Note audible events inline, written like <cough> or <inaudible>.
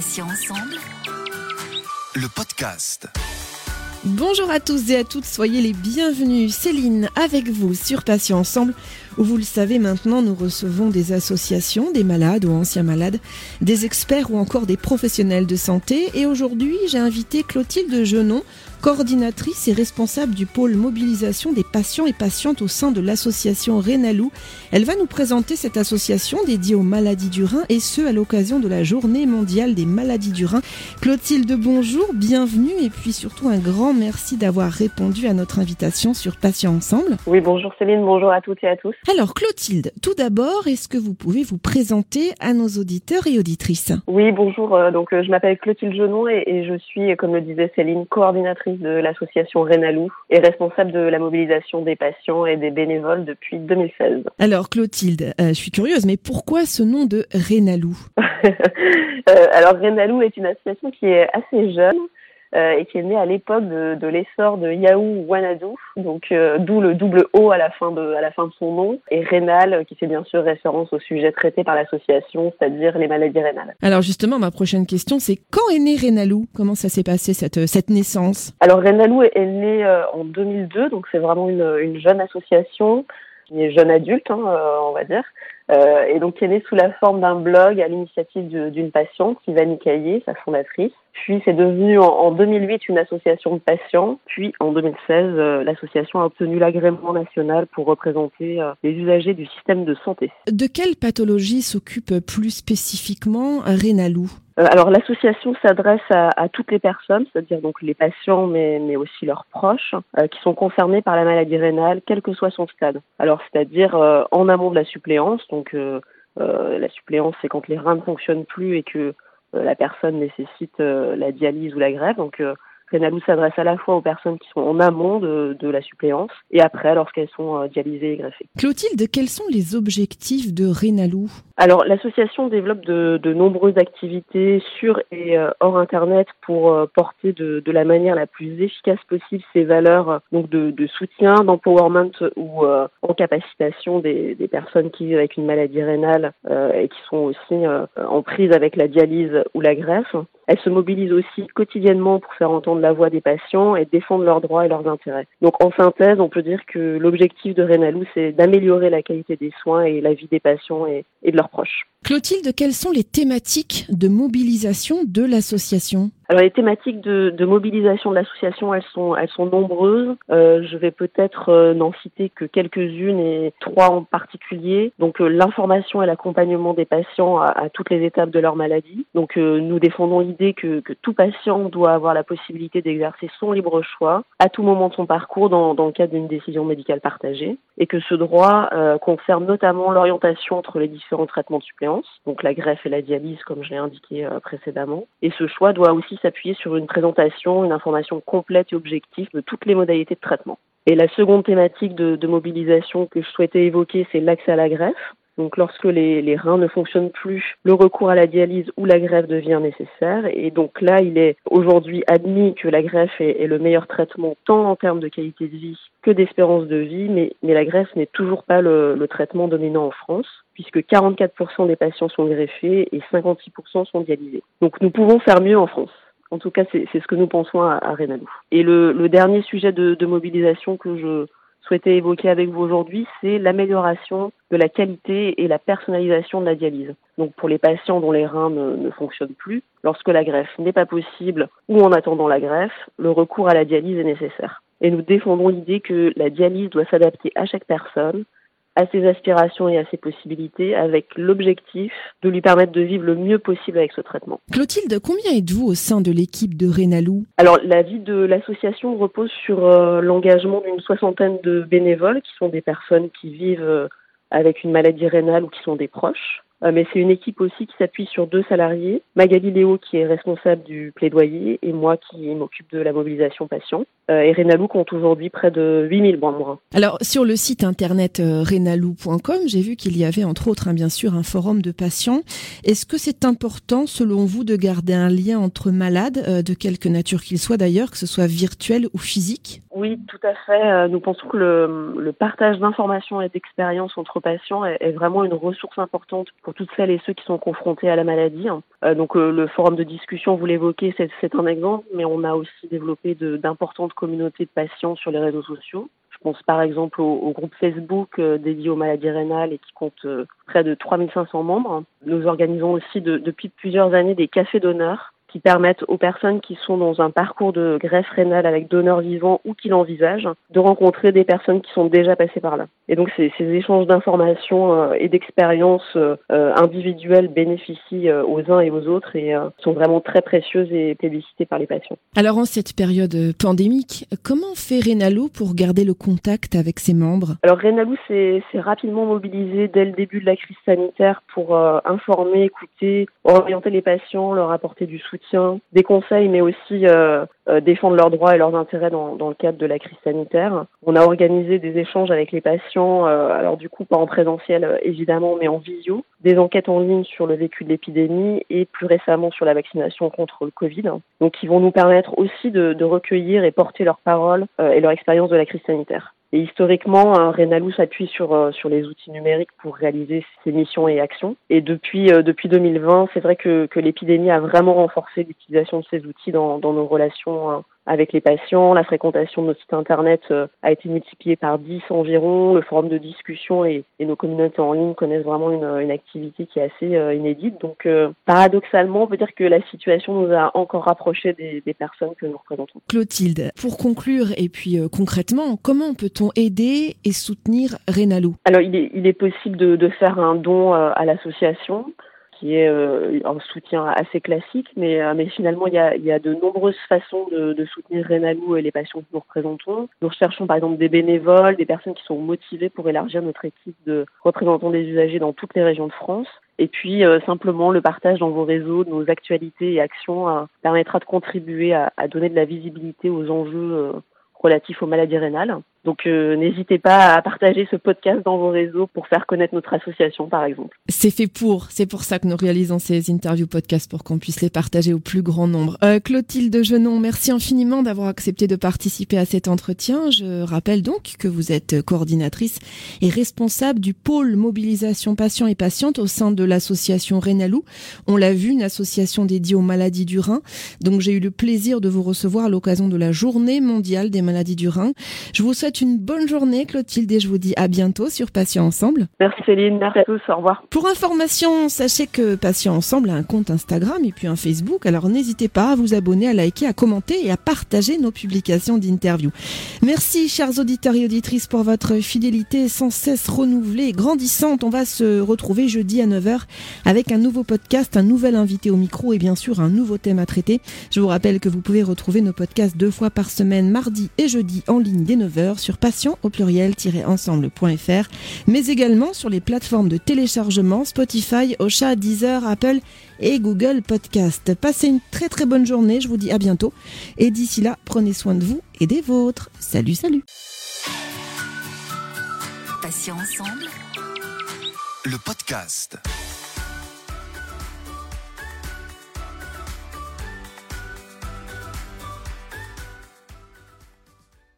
Patients ensemble. Le podcast. Bonjour à tous et à toutes, soyez les bienvenus. Céline avec vous sur Patients Ensemble, vous le savez maintenant, nous recevons des associations, des malades ou anciens malades, des experts ou encore des professionnels de santé. Et aujourd'hui, j'ai invité Clotilde Genon, coordinatrice et responsable du pôle mobilisation des patients et patientes au sein de l'association Rénalou. Elle va nous présenter cette association dédiée aux maladies du rein et ce à l'occasion de la journée mondiale des maladies du rein. Clotilde, bonjour, bienvenue et puis surtout un grand merci d'avoir répondu à notre invitation sur Patients Ensemble. Oui, bonjour Céline, bonjour à toutes et à tous. Alors Clotilde, tout d'abord, est-ce que vous pouvez vous présenter à nos auditeurs et auditrices? Oui, bonjour, euh, donc euh, je m'appelle Clotilde Genon et, et je suis, comme le disait Céline, coordinatrice de l'association Rénalou et responsable de la mobilisation des patients et des bénévoles depuis 2016. Alors Clotilde, euh, je suis curieuse, mais pourquoi ce nom de Rénalou? <laughs> Alors Rénalou est une association qui est assez jeune. Euh, et qui est née à l'époque de, de l'essor de Yahoo Wanadu, donc euh, d'où le double O à la fin de à la fin de son nom, et rénal euh, qui fait bien sûr référence au sujet traité par l'association, c'est-à-dire les maladies rénales. Alors justement, ma prochaine question, c'est quand est né Rénalou? Comment ça s'est passé cette, cette naissance? Alors Rénalou est, est né euh, en 2002, donc c'est vraiment une, une jeune association, qui est jeune adulte, hein, euh, on va dire, euh, et donc qui est née sous la forme d'un blog à l'initiative d'une patiente, Sylvanie Caillé, sa fondatrice. Puis c'est devenu en, en 2008 une association de patients, puis en 2016 euh, l'association a obtenu l'agrément national pour représenter euh, les usagers du système de santé. De quelle pathologie s'occupe plus spécifiquement Rénalou? Alors l'association s'adresse à, toutes les personnes, c'est-à-dire donc les patients, mais, mais aussi leurs proches, euh, qui sont concernés par la maladie rénale, quel que soit son stade. Alors c'est-à-dire euh, en amont de la suppléance, donc euh, euh, la suppléance c'est quand les reins ne fonctionnent plus et que euh, la personne nécessite euh, la dialyse ou la greffe. Donc euh, Rénalou s'adresse à la fois aux personnes qui sont en amont de, de la suppléance et après lorsqu'elles sont euh, dialysées et greffées. Clotilde, quels sont les objectifs de Rénalou? Alors, l'association développe de, de nombreuses activités sur et euh, hors Internet pour euh, porter de, de la manière la plus efficace possible ces valeurs donc de, de soutien, d'empowerment ou euh, en capacitation des, des personnes qui vivent avec une maladie rénale euh, et qui sont aussi euh, en prise avec la dialyse ou la greffe. Elle se mobilise aussi quotidiennement pour faire entendre la voix des patients et défendre leurs droits et leurs intérêts. Donc en synthèse, on peut dire que l'objectif de Rénalou, c'est d'améliorer la qualité des soins et la vie des patients et, et de leurs proches. Clotilde, quelles sont les thématiques de mobilisation de l'association? Alors les thématiques de, mobilisation de l'association, elles sont, elles sont nombreuses. Euh, je vais peut-être euh, n'en citer que quelques-unes et trois en particulier. Donc euh, l'information et l'accompagnement des patients à, toutes les étapes de leur maladie. Donc nous défendons l'idée que, tout patient doit avoir la possibilité d'exercer son libre choix à tout moment de son parcours dans, dans le cadre d'une décision médicale partagée et que ce droit concerne notamment l'orientation entre les différents traitements de suppléance, donc la greffe et la dialyse comme je l'ai indiqué précédemment. Et ce choix doit aussi s'appuyer sur une présentation, une information complète et objective de toutes les modalités de traitement. Et la seconde thématique de, mobilisation que je souhaitais évoquer, c'est l'accès à la greffe. Donc lorsque les, reins ne fonctionnent plus, le recours à la dialyse ou la greffe devient nécessaire. Et donc là, il est aujourd'hui admis que la greffe est, le meilleur traitement tant en termes de qualité de vie que d'espérance de vie, mais, la greffe n'est toujours pas le traitement dominant en France, puisque 44% des patients sont greffés et 56% sont dialysés. Donc nous pouvons faire mieux en France. En tout cas, c'est ce que nous pensons à, à Rénalou. Et le, dernier sujet de, mobilisation que je souhaitais évoquer avec vous aujourd'hui, c'est l'amélioration de la qualité et la personnalisation de la dialyse. Donc pour les patients dont les reins ne fonctionnent plus, lorsque la greffe n'est pas possible ou en attendant la greffe, le recours à la dialyse est nécessaire. Et nous défendons l'idée que la dialyse doit s'adapter à chaque personne, à ses aspirations et à ses possibilités, avec l'objectif de lui permettre de vivre le mieux possible avec ce traitement. Clotilde, combien êtes-vous au sein de l'équipe de Rénalou? Alors, la vie de l'association repose sur euh, l'engagement d'une soixantaine de bénévoles qui sont des personnes qui vivent euh, avec une maladie rénale ou qui sont des proches. Euh, mais c'est une équipe aussi qui s'appuie sur deux salariés, Magali Léo qui est responsable du plaidoyer et moi qui m'occupe de la mobilisation patient. Euh, et Rénalou compte aujourd'hui près de 8000 membres. Alors, sur le site internet euh, renalou.com, j'ai vu qu'il y avait entre autres, hein, bien sûr, un forum de patients. Est-ce que c'est important, selon vous, de garder un lien entre malades, de quelque nature qu'il soit d'ailleurs, que ce soit virtuel ou physique? Oui, tout à fait. Euh, Nous pensons que le, partage d'informations et d'expériences entre patients est, vraiment une ressource importante pour toutes celles et ceux qui sont confrontés à la maladie. donc le forum de discussion, vous l'évoquez, c'est un exemple, mais on a aussi développé d'importantes communautés de patients sur les réseaux sociaux. Je pense par exemple au, groupe Facebook dédié aux maladies rénales et qui compte près de 3500 membres. Nous organisons aussi depuis plusieurs années des cafés d'honneur qui permettent aux personnes qui sont dans un parcours de greffe rénale avec donneur vivant ou qui l'envisagent de rencontrer des personnes qui sont déjà passées par là. Et donc ces, ces échanges d'informations euh, et d'expériences euh, individuelles bénéficient euh, aux uns et aux autres et sont vraiment très précieuses et plébiscitées par les patients. Alors en cette période pandémique, comment fait Renalou pour garder le contact avec ses membres? Alors Renalou s'est rapidement mobilisé dès le début de la crise sanitaire pour informer, écouter, orienter les patients, leur apporter du soutien des conseils, mais aussi euh, euh, défendre leurs droits et leurs intérêts dans, le cadre de la crise sanitaire. On a organisé des échanges avec les patients, euh, alors du coup pas en présentiel évidemment, mais en visio, des enquêtes en ligne sur le vécu de l'épidémie et plus récemment sur la vaccination contre le Covid. Donc qui vont nous permettre aussi de, de recueillir et porter leurs paroles et leur expérience de la crise sanitaire. Et historiquement, un Renalou s'appuie sur euh, sur les outils numériques pour réaliser ses missions et actions. Et depuis euh, depuis 2020, c'est vrai que, que l'épidémie a vraiment renforcé l'utilisation de ces outils dans, dans nos relations hein, avec les patients. La fréquentation de nos sites internet euh, a été multipliée par 10 environ. Le forum de discussion et, et nos communautés en ligne connaissent vraiment une, une activité qui est assez euh, inédite. Donc, euh, paradoxalement, on peut dire que la situation nous a encore rapprochés des, des personnes que nous représentons. Clotilde, pour conclure et puis concrètement, comment peut-on aider et soutenir Renalou Alors, il est, il est possible de, de faire un don à l'association qui est euh, un soutien assez classique, mais, euh, finalement, il y, a, de nombreuses façons de, soutenir Renalou et les patients que nous représentons. Nous recherchons par exemple des bénévoles, des personnes qui sont motivées pour élargir notre équipe de représentants des usagers dans toutes les régions de France. Et puis euh, simplement le partage dans vos réseaux de nos actualités et actions permettra de contribuer à, donner de la visibilité aux enjeux relatifs aux maladies rénales. Donc euh, n'hésitez pas à partager ce podcast dans vos réseaux pour faire connaître notre association par exemple. C'est fait pour, c'est pour ça que nous réalisons ces interviews podcasts pour qu'on puisse les partager au plus grand nombre. Euh, Clotilde Genon, merci infiniment d'avoir accepté de participer à cet entretien. Je rappelle donc que vous êtes coordinatrice et responsable du pôle mobilisation patients et patientes au sein de l'association Rénalou. On l'a vu, une association dédiée aux maladies du rein. Donc j'ai eu le plaisir de vous recevoir à l'occasion de la journée mondiale des maladies du rein. Je vous souhaite une bonne journée, Clotilde, et je vous dis à bientôt sur Patients Ensemble. Merci Céline, merci à tous, au revoir. Pour information, sachez que Patients Ensemble a un compte Instagram et puis un Facebook, alors n'hésitez pas à vous abonner, à liker, à commenter et à partager nos publications d'interviews. Merci, chers auditeurs et auditrices, pour votre fidélité sans cesse renouvelée et grandissante. On va se retrouver jeudi à 9h avec un nouveau podcast, un nouvel invité au micro et bien sûr un nouveau thème à traiter. Je vous rappelle que vous pouvez retrouver nos podcasts deux fois par semaine, mardi et jeudi en ligne dès 9h sur patient au pluriel-ensemble.fr, mais également sur les plateformes de téléchargement Spotify, Ocha, Deezer, Apple et Google Podcast. Passez une très très bonne journée, je vous dis à bientôt. Et d'ici là, prenez soin de vous et des vôtres. Salut, salut. Patient ensemble. Le podcast.